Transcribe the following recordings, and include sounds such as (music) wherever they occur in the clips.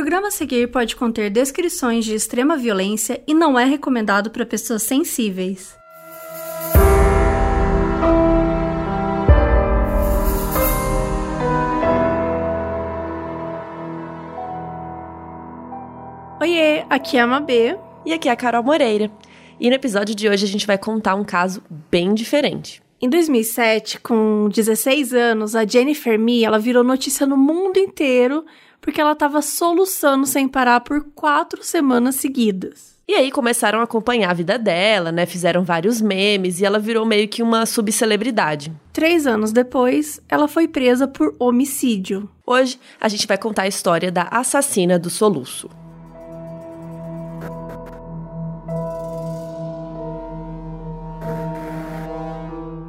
programa a seguir pode conter descrições de extrema violência e não é recomendado para pessoas sensíveis. Oiê, aqui é a Mabê. E aqui é a Carol Moreira. E no episódio de hoje a gente vai contar um caso bem diferente. Em 2007, com 16 anos, a Jennifer Mee, ela virou notícia no mundo inteiro porque ela estava soluçando sem parar por quatro semanas seguidas. E aí começaram a acompanhar a vida dela, né? Fizeram vários memes e ela virou meio que uma subcelebridade. Três anos depois, ela foi presa por homicídio. Hoje a gente vai contar a história da assassina do soluço.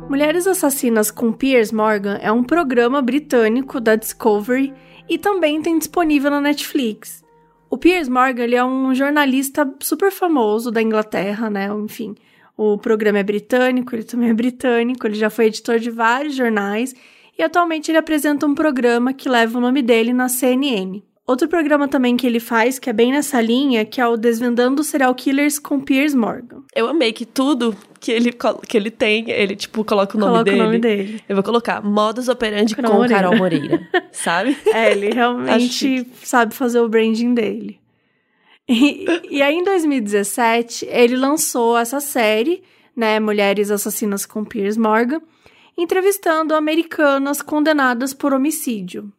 Mulheres Assassinas com Piers Morgan é um programa britânico da Discovery e também tem disponível na Netflix. O Piers Morgan ele é um jornalista super famoso da Inglaterra, né? Enfim, o programa é britânico, ele também é britânico, ele já foi editor de vários jornais e atualmente ele apresenta um programa que leva o nome dele na CNN. Outro programa também que ele faz, que é bem nessa linha, que é o Desvendando Serial Killers com Piers Morgan. Eu amei que tudo que ele, que ele tem, ele, tipo, coloca o nome Coloca dele. o nome dele. Eu vou colocar Modus Operandi Carol com Moreira. Carol Moreira, (laughs) sabe? É, ele realmente sabe fazer o branding dele. E, e aí, em 2017, ele lançou essa série, né, Mulheres Assassinas com Piers Morgan, entrevistando americanas condenadas por homicídio.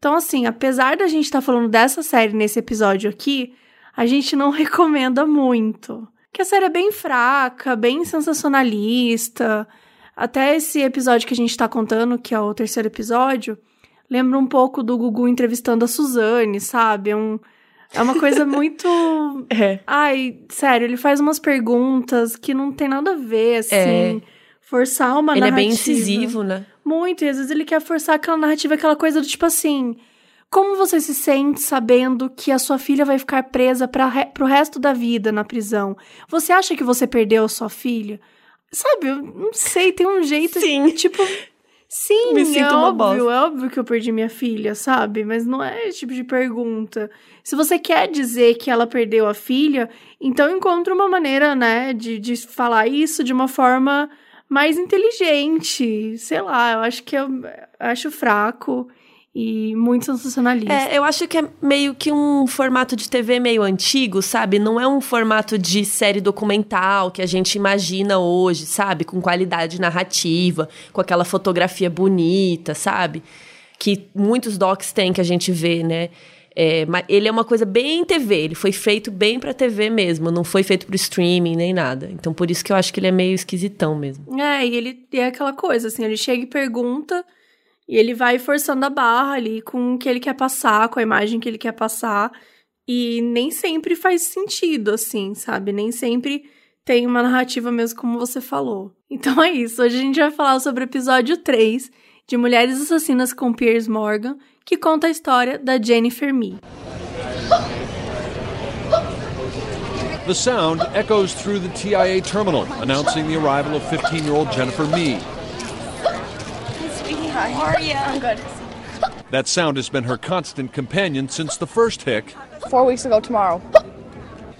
Então, assim, apesar da gente estar falando dessa série nesse episódio aqui, a gente não (laughs) recomenda muito. Que a série é bem fraca, bem sensacionalista. Até esse episódio que a gente tá contando, que é o terceiro episódio, lembra um pouco do Gugu entrevistando a Suzane, sabe? É, um, é uma coisa (laughs) muito. É. Ai, sério, ele faz umas perguntas que não tem nada a ver, assim. É. Forçar uma Ele é narrativa. bem incisivo, né? Muito, e às vezes ele quer forçar aquela narrativa, aquela coisa do tipo assim. Como você se sente sabendo que a sua filha vai ficar presa para re pro resto da vida na prisão? Você acha que você perdeu a sua filha? Sabe, eu não sei, tem um jeito Sim. tipo. Sim, Me é sinto uma óbvio, bosta. é óbvio que eu perdi minha filha, sabe? Mas não é esse tipo de pergunta. Se você quer dizer que ela perdeu a filha, então encontre uma maneira, né, de, de falar isso de uma forma mais inteligente. Sei lá, eu acho que eu acho fraco e muito sensacionalista. É, eu acho que é meio que um formato de TV meio antigo, sabe? Não é um formato de série documental que a gente imagina hoje, sabe? Com qualidade narrativa, com aquela fotografia bonita, sabe? Que muitos docs têm que a gente vê, né? É, mas ele é uma coisa bem TV, ele foi feito bem pra TV mesmo, não foi feito pro streaming nem nada. Então por isso que eu acho que ele é meio esquisitão mesmo. É, e ele é aquela coisa, assim, ele chega e pergunta, e ele vai forçando a barra ali com o que ele quer passar, com a imagem que ele quer passar, e nem sempre faz sentido, assim, sabe? Nem sempre tem uma narrativa mesmo como você falou. Então é isso, hoje a gente vai falar sobre o episódio 3 de Mulheres Assassinas com Piers Morgan, que conta a história da Jennifer Mee. The sound echoes through the TIA terminal, announcing the arrival of 15 year old Jennifer Mee. Hi. How are you? I'm good. That sound has been her constant companion since the first hic. Four weeks ago tomorrow.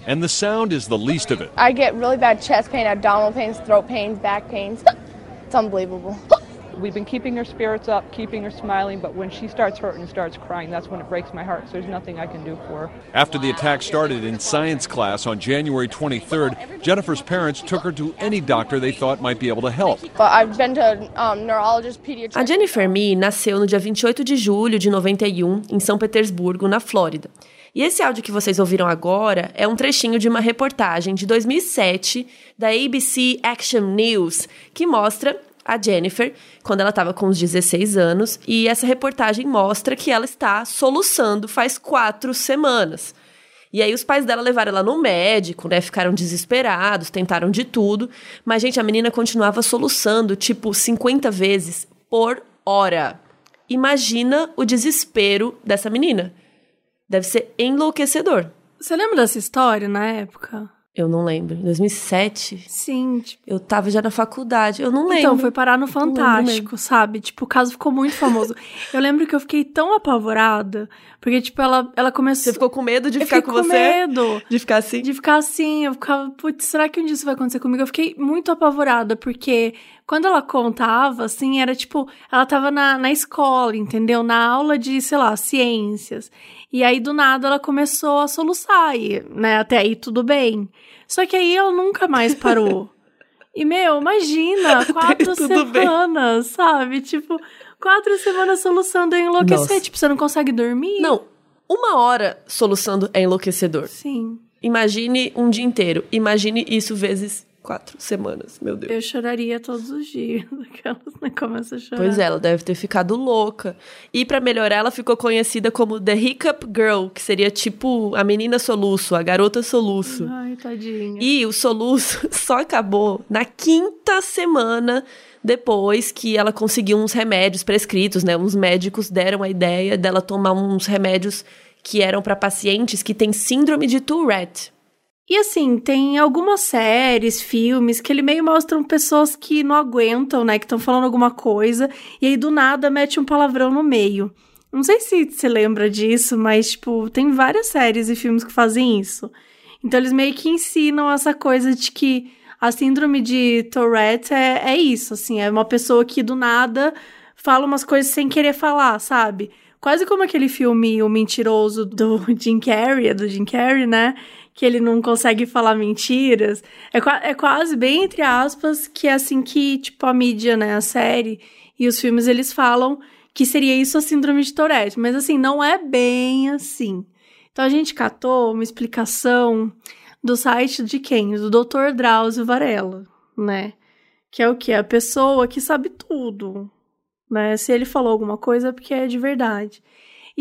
and the sound is the least of it. I get really bad chest pain, abdominal pains, throat pains, back pains. It's unbelievable. We've been keeping her spirits up, keeping her smiling, but when she starts hurting and starts crying, that's when it breaks my heart. So there's nothing I can do for her. After the attack started in science class on January 23rd, Jennifer's parents took her to any doctor they thought might be able to help. But I've been to um, neurologist, pediatrician. A Jennifer Mee nasceu no dia 28 de julho de 91, em São Petersburgo, na Flórida. E esse áudio que vocês ouviram agora é um trechinho de uma reportagem de 2007 da ABC Action News, que mostra a Jennifer quando ela estava com uns 16 anos. E essa reportagem mostra que ela está soluçando faz quatro semanas. E aí os pais dela levaram ela no médico, né? Ficaram desesperados, tentaram de tudo. Mas, gente, a menina continuava soluçando, tipo, 50 vezes por hora. Imagina o desespero dessa menina. Deve ser enlouquecedor. Você lembra dessa história na época? Eu não lembro. Em 2007? Sim, tipo, Eu tava já na faculdade. Eu não lembro. Então, foi parar no. Fantástico, sabe? Tipo, o caso ficou muito famoso. (laughs) eu lembro que eu fiquei tão apavorada, porque, tipo, ela, ela começou. Você ficou com medo de eu ficar com com você? medo. De ficar assim? De ficar assim, eu ficava, putz, será que um dia isso vai acontecer comigo? Eu fiquei muito apavorada, porque quando ela contava, assim, era tipo, ela tava na, na escola, entendeu? Na aula de, sei lá, ciências. E aí, do nada, ela começou a soluçar, e, né? Até aí tudo bem. Só que aí ela nunca mais parou. (laughs) E, meu, imagina, quatro tudo bem. semanas, sabe? Tipo, quatro semanas soluçando e enlouquecer. Nossa. Tipo, você não consegue dormir? Não, uma hora soluçando é enlouquecedor. Sim. Imagine um dia inteiro. Imagine isso vezes quatro semanas, meu Deus. Eu choraria todos os dias. (laughs) Aquelas, né? Começa a chorar. Pois é, ela deve ter ficado louca. E pra melhorar, ela ficou conhecida como The Hiccup Girl, que seria tipo a menina soluço, a garota soluço. Ai, tadinha. E o soluço (laughs) só acabou na quinta semana depois que ela conseguiu uns remédios prescritos, né? Uns médicos deram a ideia dela tomar uns remédios que eram pra pacientes que têm síndrome de Tourette. E assim, tem algumas séries, filmes, que ele meio mostram pessoas que não aguentam, né? Que estão falando alguma coisa, e aí do nada mete um palavrão no meio. Não sei se você lembra disso, mas, tipo, tem várias séries e filmes que fazem isso. Então eles meio que ensinam essa coisa de que a síndrome de Tourette é, é isso, assim, é uma pessoa que do nada fala umas coisas sem querer falar, sabe? Quase como aquele filme O Mentiroso do (laughs) Jim Carrey, é do Jim Carrey, né? Que ele não consegue falar mentiras. É, é quase bem entre aspas que é assim que, tipo, a mídia, né? A série e os filmes, eles falam que seria isso a síndrome de Tourette. Mas assim, não é bem assim. Então a gente catou uma explicação do site de quem? Do Dr. Drauzio Varela, né? Que é o que? A pessoa que sabe tudo, né? Se ele falou alguma coisa é porque é de verdade.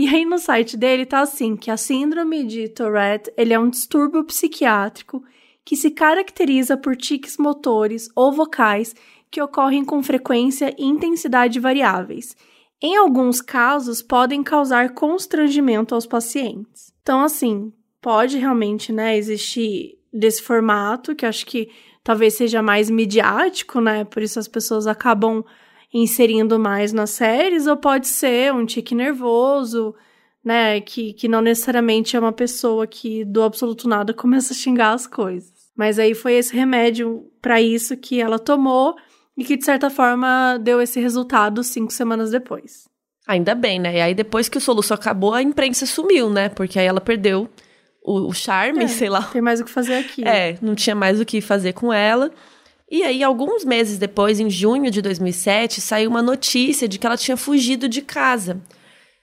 E aí no site dele tá assim, que a síndrome de Tourette, ele é um distúrbio psiquiátrico que se caracteriza por tiques motores ou vocais que ocorrem com frequência e intensidade variáveis. Em alguns casos, podem causar constrangimento aos pacientes. Então, assim, pode realmente, né, existir desse formato, que acho que talvez seja mais midiático, né? Por isso as pessoas acabam inserindo mais nas séries, ou pode ser um tique nervoso, né? Que, que não necessariamente é uma pessoa que do absoluto nada (laughs) começa a xingar as coisas. Mas aí foi esse remédio para isso que ela tomou e que, de certa forma, deu esse resultado cinco semanas depois. Ainda bem, né? E aí depois que o soluço acabou, a imprensa sumiu, né? Porque aí ela perdeu o, o charme, É, sei lá. Tem mais o que fazer aqui. (laughs) É, não tinha mais o que fazer com ela. E aí, alguns meses depois, em junho de 2007, saiu uma notícia de que ela tinha fugido de casa.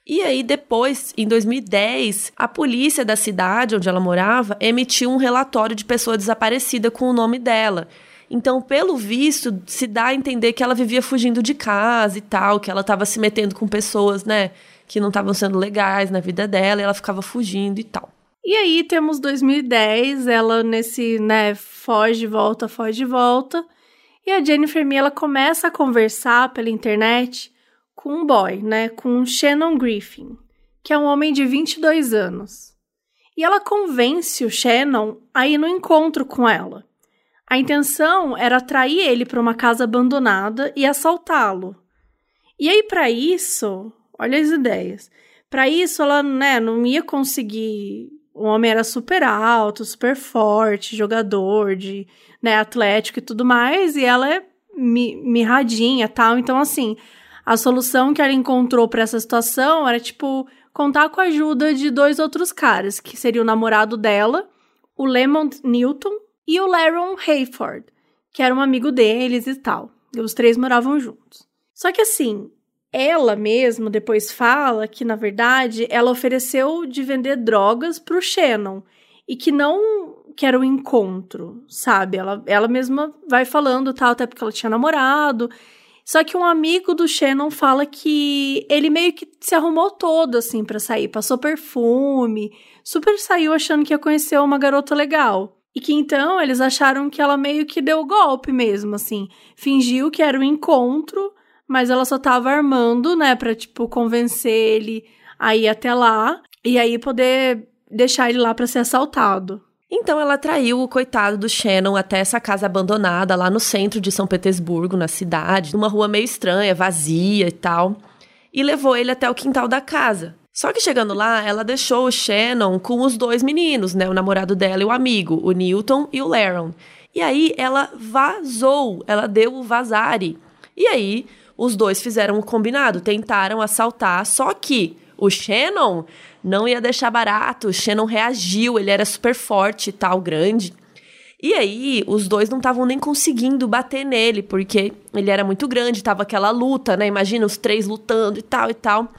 E aí, depois, em 2010, a polícia da cidade onde ela morava emitiu um relatório de pessoa desaparecida com o nome dela. Então, pelo visto, se dá a entender que ela vivia fugindo de casa e tal, que ela estava se metendo com pessoas, né, que não estavam sendo legais na vida dela, e ela ficava fugindo e tal. E aí temos 2010, ela nesse, né, foge, volta, foge, volta. E a Jennifer Me, ela começa a conversar pela internet com um boy, né, com o Shannon Griffin, que é um homem de 22 anos. E ela convence o Shannon a ir no encontro com ela. A intenção era atrair ele para uma casa abandonada e assaltá-lo. E aí, para isso, olha as ideias. Para isso, ela né, não ia conseguir. O homem era super alto, super forte, jogador de né, atlético e tudo mais, e ela é mi mirradinha tal. Então, assim, a solução que ela encontrou para essa situação era, tipo, contar com a ajuda de dois outros caras, que seria o namorado dela, o Lemont Newton e o Laron Hayford, que era um amigo deles e tal. E os três moravam juntos. Só que assim, ela mesmo depois fala que, na verdade, ela ofereceu de vender drogas pro Shannon e que não que era o encontro, sabe? Ela, ela mesma vai falando tal, até porque ela tinha namorado. Só que um amigo do Shannon fala que ele meio que se arrumou todo assim para sair, passou perfume, super saiu achando que ia conhecer uma garota legal. E que então eles acharam que ela meio que deu golpe mesmo, assim. Fingiu que era um encontro, mas ela só tava armando, né, pra, tipo, convencer ele a ir até lá e aí poder deixar ele lá pra ser assaltado. Então ela traiu o coitado do Shannon até essa casa abandonada lá no centro de São Petersburgo, na cidade, numa rua meio estranha, vazia e tal, e levou ele até o quintal da casa. Só que chegando lá, ela deixou o Shannon com os dois meninos, né, o namorado dela e o amigo, o Newton e o Laron. E aí ela vazou, ela deu o vazare. E aí os dois fizeram o combinado, tentaram assaltar, só que o Shannon não ia deixar barato, o Shannon reagiu, ele era super forte e tal, grande. E aí, os dois não estavam nem conseguindo bater nele, porque ele era muito grande, tava aquela luta, né? Imagina os três lutando e tal e tal.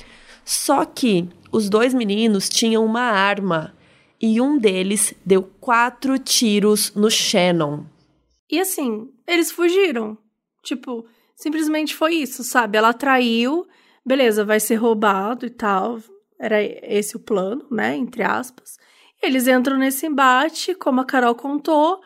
Só que os dois meninos tinham uma arma e um deles deu quatro tiros no Shannon. E assim, eles fugiram. Tipo, simplesmente foi isso, sabe? Ela traiu, beleza, vai ser roubado e tal. Era esse o plano, né? Entre aspas. Eles entram nesse embate, como a Carol contou,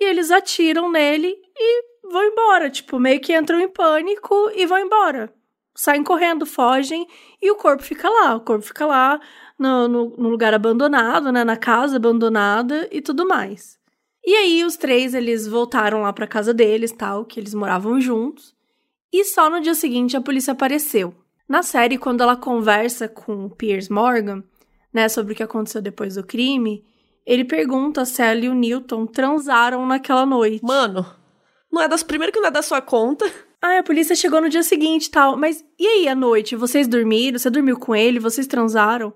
e eles atiram nele e vão embora. Tipo, meio que entram em pânico e vão embora. Saem correndo, fogem e o corpo fica lá. O corpo fica lá no, no, no lugar abandonado, né? Na casa abandonada e tudo mais. E aí os três eles voltaram lá para casa deles, tal, que eles moravam juntos. E só no dia seguinte a polícia apareceu. Na série, quando ela conversa com o Piers Morgan, né, sobre o que aconteceu depois do crime, ele pergunta se ela e o Newton transaram naquela noite. Mano, não é das primeiras que não é da sua conta. Ah, a polícia chegou no dia seguinte tal. Mas e aí à noite? Vocês dormiram? Você dormiu com ele? Vocês transaram?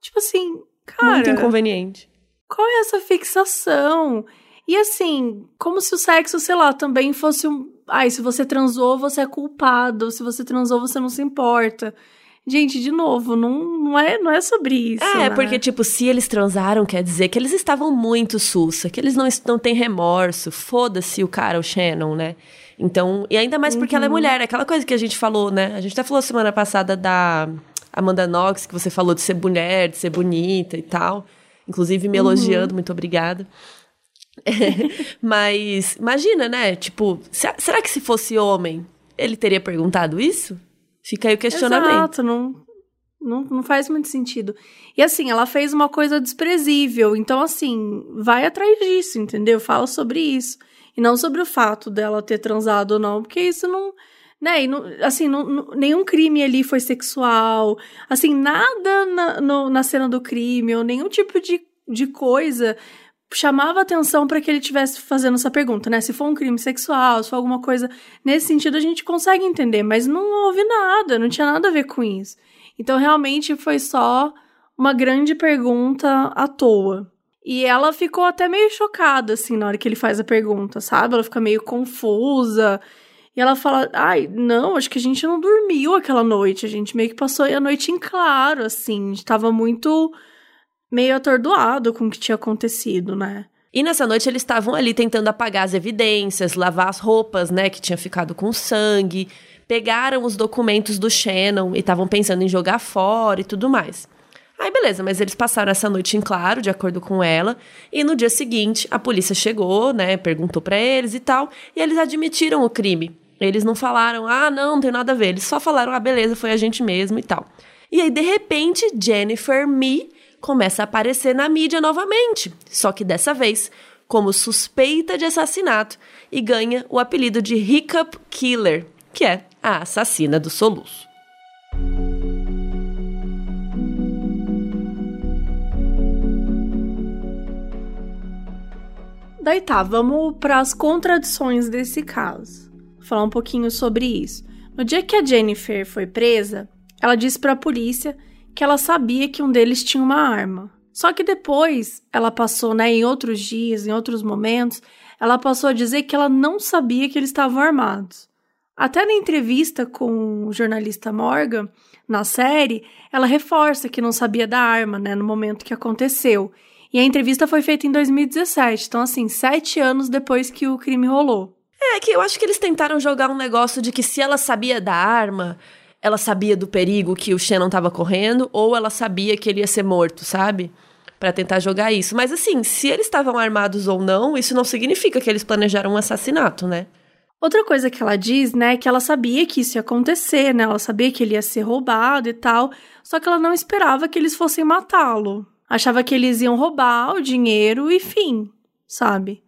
Tipo assim, cara. Muito inconveniente. Qual é essa fixação? E assim, como se o sexo, sei lá, também fosse um. Ai, se você transou, você é culpado. Se você transou, você não se importa. Gente, de novo, não, não, é, não é sobre isso. É, né? porque, tipo, se eles transaram, quer dizer que eles estavam muito sussa, que eles não, não têm remorso. Foda-se o cara, o Shannon, né? Então, e ainda mais porque Uhum. ela é mulher, aquela coisa que a gente falou, né? A gente até falou semana passada da Amanda Knox, que você falou de ser mulher, de ser bonita e tal. Inclusive Uhum. me elogiando, muito obrigada. (laughs) Mas imagina, né? Tipo, se- será que se fosse homem, ele teria perguntado isso? Fica aí o questionamento. Exato, não, não, não faz muito sentido. E assim, ela fez uma coisa desprezível. Então, assim, vai atrás disso, entendeu? Fala sobre isso. E não sobre o fato dela ter transado ou não, porque isso não. Né? E não, assim, não, não- nenhum crime ali foi sexual. Assim, nada na, no- na cena do crime, ou nenhum tipo de, de coisa chamava atenção para que ele estivesse fazendo essa pergunta, né? Se for um crime sexual, se for alguma coisa nesse sentido, a gente consegue entender, mas não houve nada, não tinha nada a ver com isso. Então, realmente foi só uma grande pergunta à toa. E ela ficou até meio chocada, assim, na hora que ele faz a pergunta, sabe? Ela fica meio confusa. E ela fala: Ai, não, acho que a gente não dormiu aquela noite. A gente meio que passou a noite em claro, assim. A gente tava muito meio atordoado com o que tinha acontecido, né? E nessa noite eles estavam ali tentando apagar as evidências, lavar as roupas, né, que tinha ficado com sangue. Pegaram os documentos do Shannon e estavam pensando em jogar fora e tudo mais. Aí beleza, mas eles passaram essa noite em claro, de acordo com ela, e no dia seguinte a polícia chegou, né, perguntou pra eles e tal, e eles admitiram o crime. Eles não falaram, ah, não, não tem nada a ver. Eles só falaram, ah, beleza, foi a gente mesmo e tal. E aí, de repente, Jennifer Me começa a aparecer na mídia novamente. Só que dessa vez, como suspeita de assassinato, e ganha o apelido de Hiccup Killer, que é a assassina do soluço. Daí tá, vamos para as contradições desse caso. Falar um pouquinho sobre isso. No dia que a Jennifer foi presa, ela disse para a polícia que ela sabia que um deles tinha uma arma. Só que depois, ela passou, né, em outros dias, em outros momentos, ela passou a dizer que ela não sabia que eles estavam armados. Até na entrevista com o jornalista Morgan, na série, ela reforça que não sabia da arma, né, no momento que aconteceu. E a entrevista foi feita em 2017, então, assim, sete anos depois que o crime rolou. É que eu acho que eles tentaram jogar um negócio de que se ela sabia da arma, ela sabia do perigo que o Shannon tava correndo, ou ela sabia que ele ia ser morto, sabe? Pra tentar jogar isso. Mas assim, se eles estavam armados ou não, isso não significa que eles planejaram um assassinato, né? Outra coisa que ela diz, né, é que ela sabia que isso ia acontecer, né? Ela sabia que ele ia ser roubado e tal, só que ela não esperava que eles fossem matá-lo. Achava que eles iam roubar o dinheiro e fim, sabe?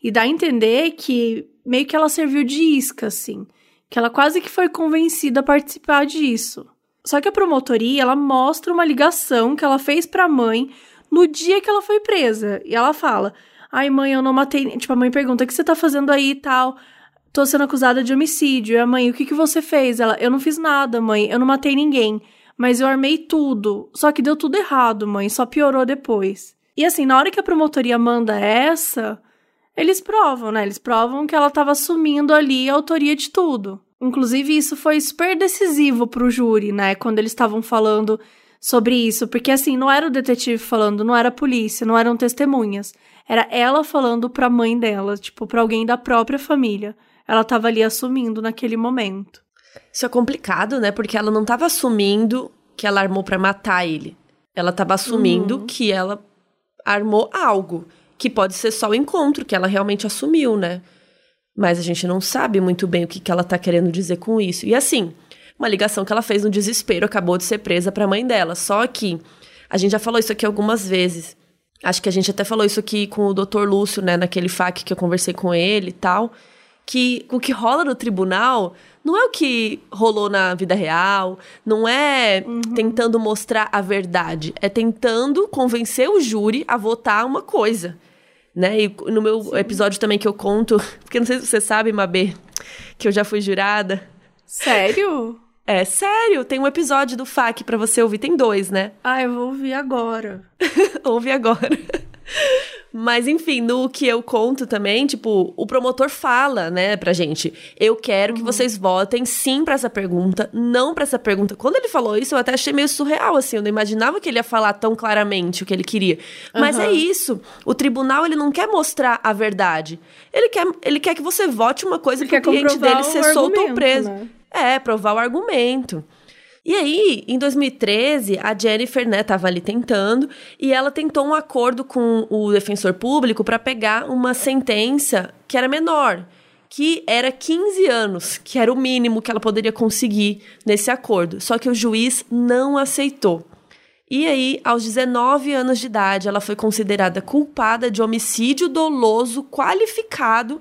E dá a entender que meio que ela serviu de isca, assim. Que ela quase que foi convencida a participar disso. Só que a promotoria, ela mostra uma ligação que ela fez pra mãe no dia que ela foi presa. E ela fala: Ai, mãe, eu não matei. Tipo, a mãe pergunta: o que você tá fazendo aí e tal? Tô sendo acusada de homicídio. E a mãe: o que, que você fez? Ela: eu não fiz nada, mãe, eu não matei ninguém. Mas eu armei tudo. Só que deu tudo errado, mãe, só piorou depois. E assim, na hora que a promotoria manda essa, eles provam, né? Eles provam que ela tava assumindo ali a autoria de tudo. Inclusive, isso foi super decisivo pro júri, né? Quando eles estavam falando sobre isso. Porque, assim, não era o detetive falando, não era a polícia, não eram testemunhas. Era ela falando pra mãe dela, tipo, pra alguém da própria família. Ela tava ali assumindo naquele momento. Isso é complicado, né? Porque ela não tava assumindo que ela armou para matar ele. Ela tava assumindo uhum. que ela armou algo. Que pode ser só o encontro, que ela realmente assumiu, né? Mas a gente não sabe muito bem o que, que ela tá querendo dizer com isso. E assim, uma ligação que ela fez no desespero, acabou de ser presa pra mãe dela. Só que a gente já falou isso aqui algumas vezes. Acho que a gente até falou isso aqui com o Dr. Lúcio, né, naquele FAQ que eu conversei com ele e tal, que o que rola no tribunal não é o que rolou na vida real, não é uhum. tentando mostrar a verdade, é tentando convencer o júri a votar uma coisa. Né? E no meu Sim. episódio também que eu conto, (laughs) porque não sei se você sabe, Mabê, que eu já fui jurada. Sério? (laughs) É sério, tem um episódio do FAQ para você ouvir, tem dois, né? Ah, eu vou ouvir agora. (laughs) Ouve agora. Mas enfim, no que eu conto também, tipo, o promotor fala, né, pra gente: "Eu quero uhum. que vocês votem sim para essa pergunta, não para essa pergunta". Quando ele falou isso, eu até achei meio surreal assim, eu não imaginava que ele ia falar tão claramente o que ele queria. Mas é isso. O tribunal ele não quer mostrar a verdade. Ele quer ele quer que você vote uma coisa que o cliente dele ser solto ou preso. Né? É, provar o argumento. E aí, em 2013, a Jennifer, né, tava ali tentando, e ela tentou um acordo com o defensor público para pegar uma sentença que era menor, que era 15 anos, que era o mínimo que ela poderia conseguir nesse acordo. Só que o juiz não aceitou. E aí, aos 19 anos de idade, ela foi considerada culpada de homicídio doloso qualificado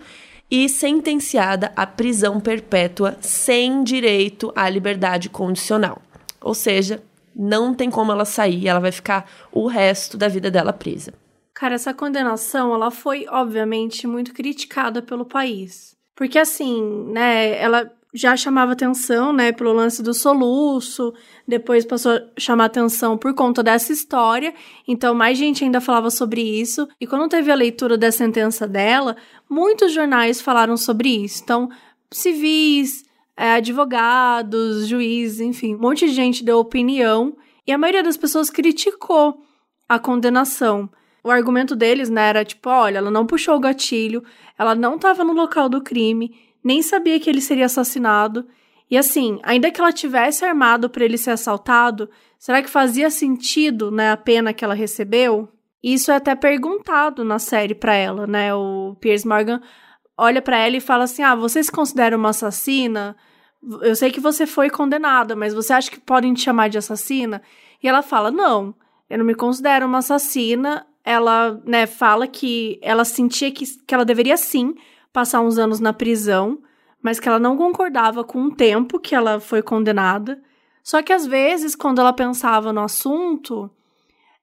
e sentenciada à prisão perpétua sem direito à liberdade condicional. Ou seja, não tem como ela sair, ela vai ficar o resto da vida dela presa. Cara, essa condenação, ela foi obviamente muito criticada pelo país. Porque assim, né, ela já chamava atenção, né, pelo lance do soluço, depois passou a chamar atenção por conta dessa história, então mais gente ainda falava sobre isso, e quando teve a leitura da sentença dela, muitos jornais falaram sobre isso. Então, civis, é, advogados, juízes, enfim, um monte de gente deu opinião, e a maioria das pessoas criticou a condenação. O argumento deles, né, era tipo, olha, ela não puxou o gatilho, ela não estava no local do crime, nem sabia que ele seria assassinado. E assim, ainda que ela tivesse armado para ele ser assaltado, será que fazia sentido, né, a pena que ela recebeu? Isso é até perguntado na série para ela, né? O Piers Morgan olha para ela e fala assim: "Ah, você se considera uma assassina? Eu sei que você foi condenada, mas você acha que podem te chamar de assassina?" E ela fala: "Não, eu não me considero uma assassina." Ela, né, fala que ela sentia que, que ela deveria sim passar uns anos na prisão, mas que ela não concordava com o tempo que ela foi condenada. Só que às vezes, quando ela pensava no assunto,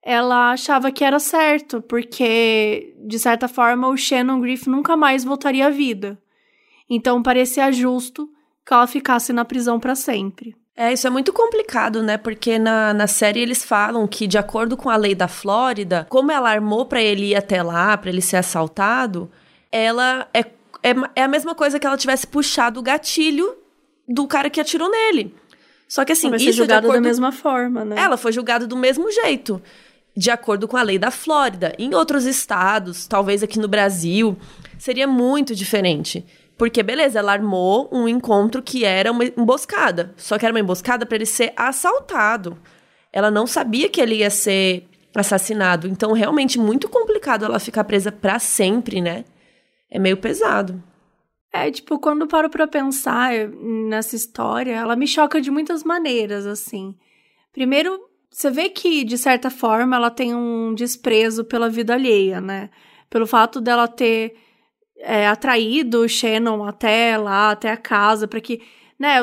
ela achava que era certo, porque de certa forma o Shannon Griff nunca mais voltaria à vida. Então parecia justo que ela ficasse na prisão para sempre. É, isso é muito complicado, né? Porque na, na série eles falam que, de acordo com a lei da Flórida, como ela armou para ele ir até lá, para ele ser assaltado, ela é é, é a mesma coisa que ela tivesse puxado o gatilho do cara que atirou nele. Só que assim, ela vai ser julgada acordo... da mesma forma, né? Ela foi julgada do mesmo jeito, de acordo com a lei da Flórida. Em outros estados, talvez aqui no Brasil, seria muito diferente. Porque, beleza, ela armou um encontro que era uma emboscada. Só que era uma emboscada para ele ser assaltado. Ela não sabia que ele ia ser assassinado. Então, realmente, muito complicado ela ficar presa para sempre, né? É meio pesado. É, tipo, quando paro pra pensar nessa história, ela me choca de muitas maneiras, assim. Primeiro, você vê que, de certa forma, ela tem um desprezo pela vida alheia, né? Pelo fato dela ter é, atraído o Shannon até lá, até a casa, para que, né,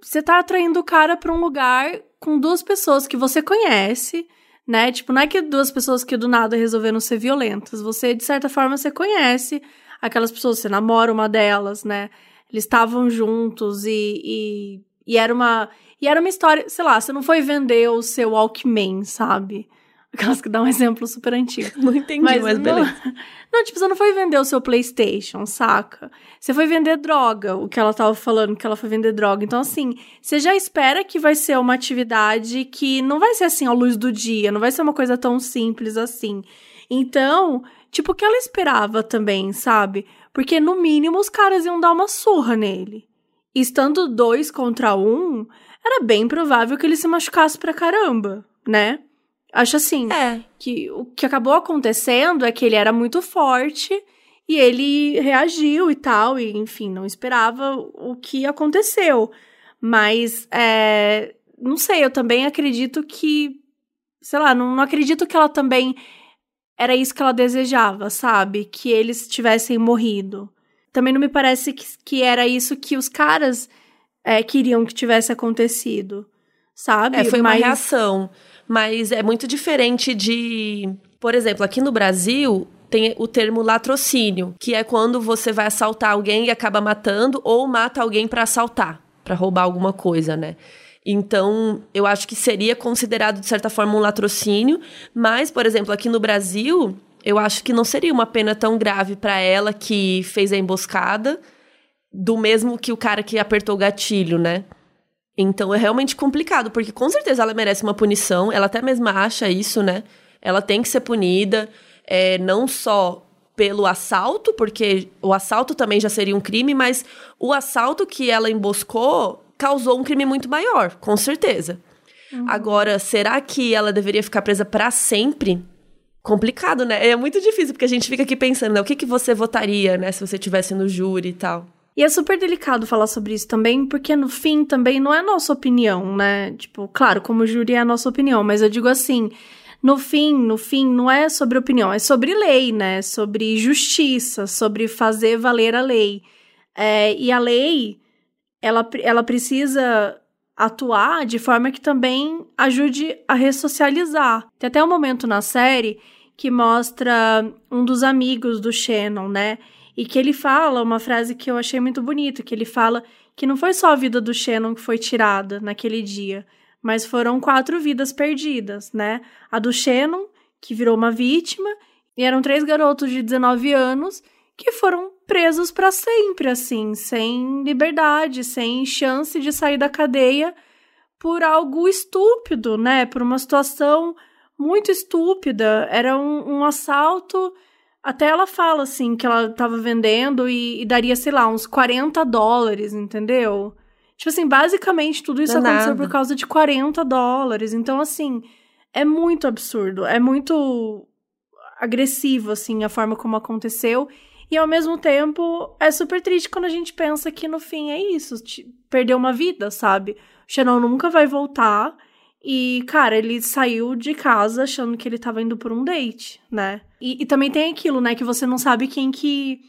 você tá atraindo o cara para um lugar com duas pessoas que você conhece, né? Tipo, não é que duas pessoas que do nada resolveram ser violentas. Você, de certa forma, você conhece aquelas pessoas, você namora uma delas, né? Eles estavam juntos e, e, e era uma. E era uma história, sei lá, você não foi vender o seu Walkman, sabe? Aquelas que dá um exemplo super antigo. (laughs) Não entendi, mas, mas beleza. Não, (laughs) não, tipo, você não foi vender o seu PlayStation, saca? Você foi vender droga, o que ela tava falando, que ela foi vender droga. Então, assim, você já espera que vai ser uma atividade que não vai ser assim à luz do dia, não vai ser uma coisa tão simples assim. Então, tipo, o que ela esperava também, sabe? Porque, no mínimo, os caras iam dar uma surra nele. E estando dois contra um, era bem provável que ele se machucasse pra caramba, né? Acho assim, é. que o que acabou acontecendo é que ele era muito forte e ele reagiu e tal, e enfim, não esperava o que aconteceu. Mas, é, não sei, eu também acredito que, sei lá, não, não acredito que ela também era isso que ela desejava, sabe? Que eles tivessem morrido. Também não me parece que, que era isso que os caras é, queriam que tivesse acontecido, sabe? É, foi Mas... uma reação mas é muito diferente de. Por exemplo, aqui no Brasil, tem o termo latrocínio, que é quando você vai assaltar alguém e acaba matando, ou mata alguém para assaltar, para roubar alguma coisa, né? Então, eu acho que seria considerado, de certa forma, um latrocínio, mas, por exemplo, aqui no Brasil, eu acho que não seria uma pena tão grave para ela que fez a emboscada, do mesmo que o cara que apertou o gatilho, né? Então é realmente complicado, porque com certeza ela merece uma punição, ela até mesma acha isso, né? Ela tem que ser punida, é, não só pelo assalto, porque o assalto também já seria um crime, mas o assalto que ela emboscou causou um crime muito maior, com certeza. Uhum. Agora, será que ela deveria ficar presa para sempre? Complicado, né? É muito difícil, porque a gente fica aqui pensando, né? O que, que você votaria, né? Se você estivesse no júri e tal. E é super delicado falar sobre isso também, porque no fim também não é nossa opinião, né? Tipo, claro, como júri é a nossa opinião, mas eu digo assim, no fim, no fim, não é sobre opinião, é sobre lei, né? Sobre justiça, sobre fazer valer a lei. É, e a lei, ela, ela precisa atuar de forma que também ajude a ressocializar. Tem até um momento na série que mostra um dos amigos do Shannon, né? E que ele fala uma frase que eu achei muito bonita, que ele fala que não foi só a vida do Shannon que foi tirada naquele dia, mas foram quatro vidas perdidas, né? A do Shannon, que virou uma vítima, e eram três garotos de 19 anos que foram presos para sempre, assim, sem liberdade, sem chance de sair da cadeia por algo estúpido, né? Por uma situação muito estúpida. Era um, um assalto até ela fala, assim, que ela tava vendendo e, e daria, sei lá, uns 40 dólares, entendeu? Tipo assim, basicamente tudo isso Danado. aconteceu por causa de 40 dólares. Então, assim, é muito absurdo. É muito agressivo, assim, a forma como aconteceu. E ao mesmo tempo, é super triste quando a gente pensa que no fim é isso. Perdeu uma vida, sabe? O Xenon nunca vai voltar. E, cara, ele saiu de casa achando que ele tava indo por um date, né? E, e, também tem aquilo, né? Que você não sabe quem que,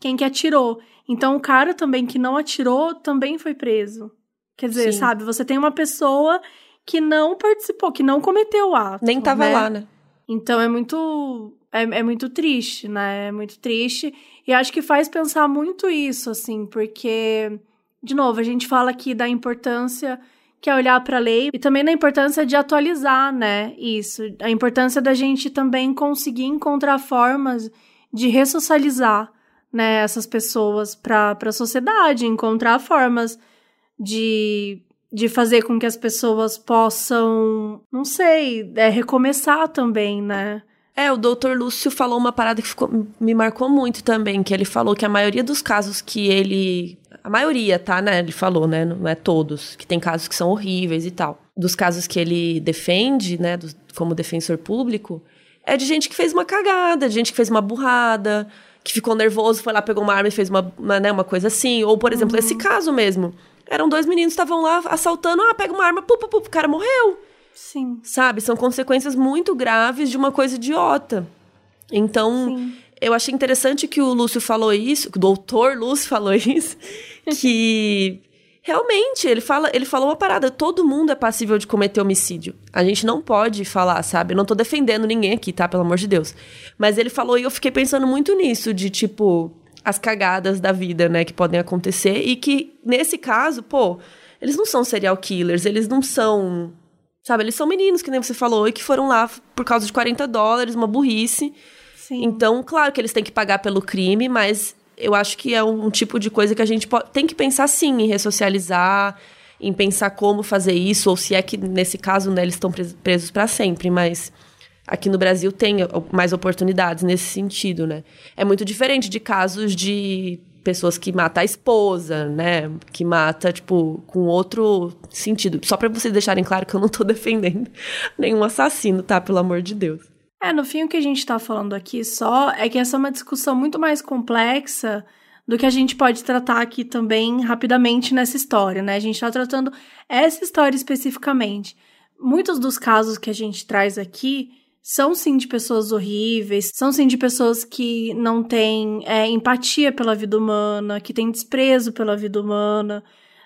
quem que atirou. Então, o cara também que não atirou também foi preso. Quer dizer, Sim. sabe? Você tem uma pessoa que não participou, que não cometeu o ato. Nem tava né? lá, né? Então, é muito... É, é muito triste, né? É muito triste. E acho que faz pensar muito isso, assim, porque... De novo, a gente fala aqui da importância que é olhar para a lei e também na importância de atualizar, né? Isso, a importância da gente também conseguir encontrar formas de ressocializar, né, essas pessoas para a sociedade, encontrar formas de de fazer com que as pessoas possam, não sei, é, recomeçar também, né? É, o doutor Lúcio falou uma parada que ficou, me marcou muito também, que ele falou que a maioria dos casos que ele a maioria, tá, né? Ele falou, né? Não é todos, que tem casos que são horríveis e tal. Dos casos que ele defende, né, do, como defensor público, é de gente que fez uma cagada, de gente que fez uma burrada, que ficou nervoso, foi lá, pegou uma arma e fez uma, uma, né, uma coisa assim. Ou, por exemplo, uhum. esse caso mesmo. Eram dois meninos que estavam lá assaltando, ah, pega uma arma, pu, pu, pu, o cara morreu. Sim. Sabe? São consequências muito graves de uma coisa idiota. Então, Sim. eu achei interessante que o Lúcio falou isso, que o doutor Lúcio falou (laughs) isso, que realmente ele fala, ele falou uma parada, todo mundo é passível de cometer homicídio. A gente não pode falar, sabe? Eu não tô defendendo ninguém aqui, tá? Pelo amor de Deus. Mas ele falou e eu fiquei pensando muito nisso, de tipo, as cagadas da vida, né, que podem acontecer e que nesse caso, pô, eles não são serial killers, eles não são Sabe, eles são meninos, que nem você falou, e que foram lá por causa de 40 dólares, uma burrice. Sim. Então, claro que eles têm que pagar pelo crime, mas eu acho que é um tipo de coisa que a gente pode, tem que pensar sim em ressocializar, em pensar como fazer isso, ou se é que nesse caso né, eles estão presos para sempre, mas aqui no Brasil tem mais oportunidades nesse sentido, né? É muito diferente de casos de pessoas que matam a esposa, né? Que mata, tipo, com outro sentido. Só para vocês deixarem claro que eu não tô (laughs) defendendo nenhum assassino, tá? Pelo amor de Deus. É, no fim, o que a gente tá falando aqui só é que essa é uma discussão muito mais complexa do que a gente pode tratar aqui também rapidamente nessa história, né? A gente tá tratando essa história especificamente. Muitos dos casos que a gente traz aqui são sim de pessoas horríveis, são sim de pessoas que não têm é, empatia pela vida humana, que têm desprezo pela vida humana,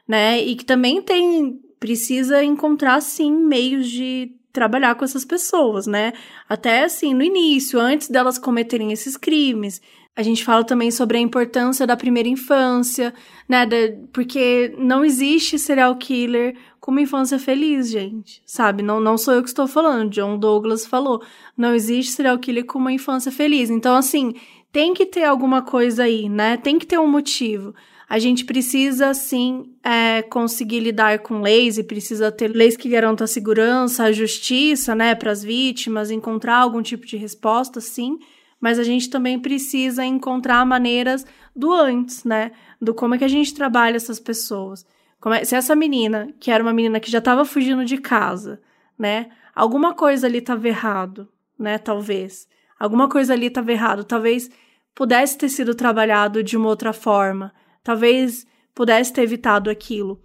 né? E que também tem precisa encontrar sim meios de trabalhar com essas pessoas, né? Até assim, no início, antes delas cometerem esses crimes. A gente fala também sobre a importância da primeira infância, né? porque não existe serial killer com uma infância feliz, gente. Sabe? Não, não sou eu que estou falando. John Douglas falou. Não existe serial killer com uma infância feliz. Então, assim, tem que ter alguma coisa aí, né? Tem que ter um motivo. A gente precisa, sim, é, conseguir lidar com leis e precisa ter leis que garantam a segurança, a justiça, né, para as vítimas, encontrar algum tipo de resposta, sim. Mas a gente também precisa encontrar maneiras do antes, né? Do como é que a gente trabalha essas pessoas. É, se essa menina, que era uma menina que já estava fugindo de casa, né? Alguma coisa ali estava errado, né? Talvez. Alguma coisa ali estava errado. Talvez pudesse ter sido trabalhado de uma outra forma. Talvez pudesse ter evitado aquilo.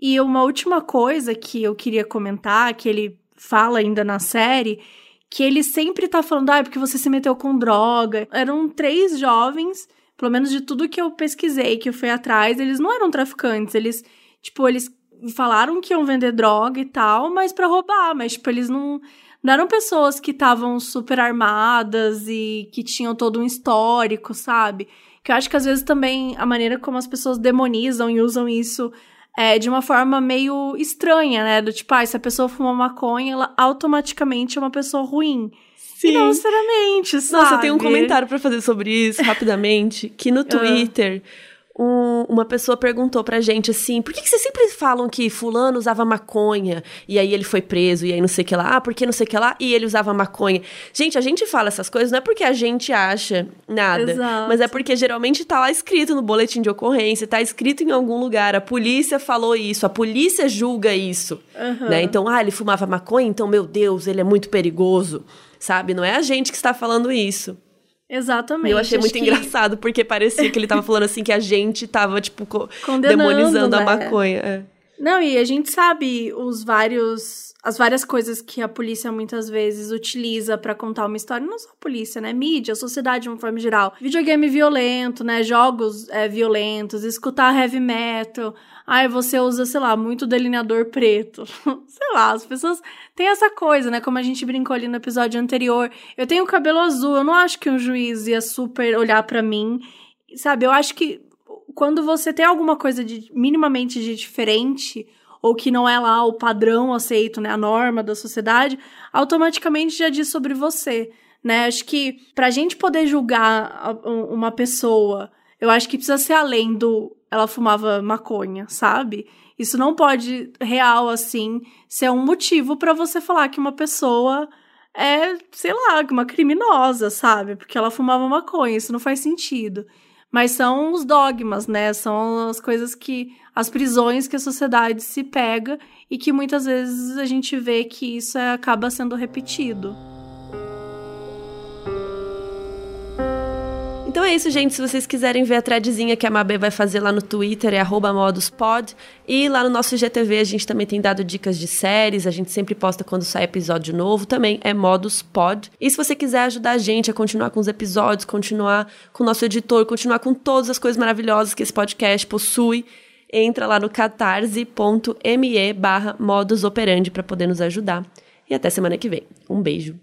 E uma última coisa que eu queria comentar, que ele fala ainda na série, que ele sempre tá falando, ah, é porque você se meteu com droga. Eram três jovens, pelo menos de tudo que eu pesquisei, que eu fui atrás, eles não eram traficantes, eles Tipo, eles falaram que iam vender droga e tal, mas para roubar, mas tipo, eles não não eram pessoas que estavam super armadas e que tinham todo um histórico, sabe? Que eu acho que às vezes também a maneira como as pessoas demonizam e usam isso é de uma forma meio estranha, né? Do tipo, ah, se a pessoa fuma maconha, ela automaticamente é uma pessoa ruim. Sim. E não necessariamente, sabe? Nossa, eu tenho um comentário para fazer sobre isso rapidamente, que no (laughs) ah. Twitter um, uma pessoa perguntou pra gente assim: por que, que vocês sempre falam que Fulano usava maconha e aí ele foi preso e aí não sei o que lá? Ah, por que não sei o que lá? E ele usava maconha. Gente, a gente fala essas coisas não é porque a gente acha nada, Exato. mas é porque geralmente tá lá escrito no boletim de ocorrência, tá escrito em algum lugar. A polícia falou isso, a polícia julga isso. Uhum. Né? Então, ah, ele fumava maconha, então, meu Deus, ele é muito perigoso. Sabe? Não é a gente que está falando isso. Exatamente. Eu achei muito que... engraçado, porque parecia que ele tava falando assim que a gente tava, tipo, demonizando né? a maconha. É. Não, e a gente sabe os vários. As várias coisas que a polícia muitas vezes utiliza para contar uma história, não só a polícia, né? Mídia, sociedade de uma forma geral. Videogame violento, né? Jogos é, violentos, escutar heavy metal. Ai, você usa, sei lá, muito delineador preto. (laughs) sei lá, as pessoas têm essa coisa, né? Como a gente brincou ali no episódio anterior. Eu tenho cabelo azul, eu não acho que um juiz ia super olhar para mim. Sabe, eu acho que quando você tem alguma coisa de minimamente de diferente, ou que não é lá o padrão aceito, né, a norma da sociedade, automaticamente já diz sobre você, né? Acho que pra gente poder julgar uma pessoa, eu acho que precisa ser além do ela fumava maconha, sabe? Isso não pode real assim ser um motivo para você falar que uma pessoa é, sei lá, uma criminosa, sabe? Porque ela fumava maconha, isso não faz sentido. Mas são os dogmas, né? São as coisas que as prisões que a sociedade se pega e que muitas vezes a gente vê que isso acaba sendo repetido. Então é isso, gente. Se vocês quiserem ver a threadzinha que a Mabê vai fazer lá no Twitter, é moduspod. E lá no nosso IGTV a gente também tem dado dicas de séries. A gente sempre posta quando sai episódio novo. Também é moduspod. E se você quiser ajudar a gente a continuar com os episódios, continuar com o nosso editor, continuar com todas as coisas maravilhosas que esse podcast possui, entra lá no catarse.me barra modusoperandi para poder nos ajudar. E até semana que vem. Um beijo.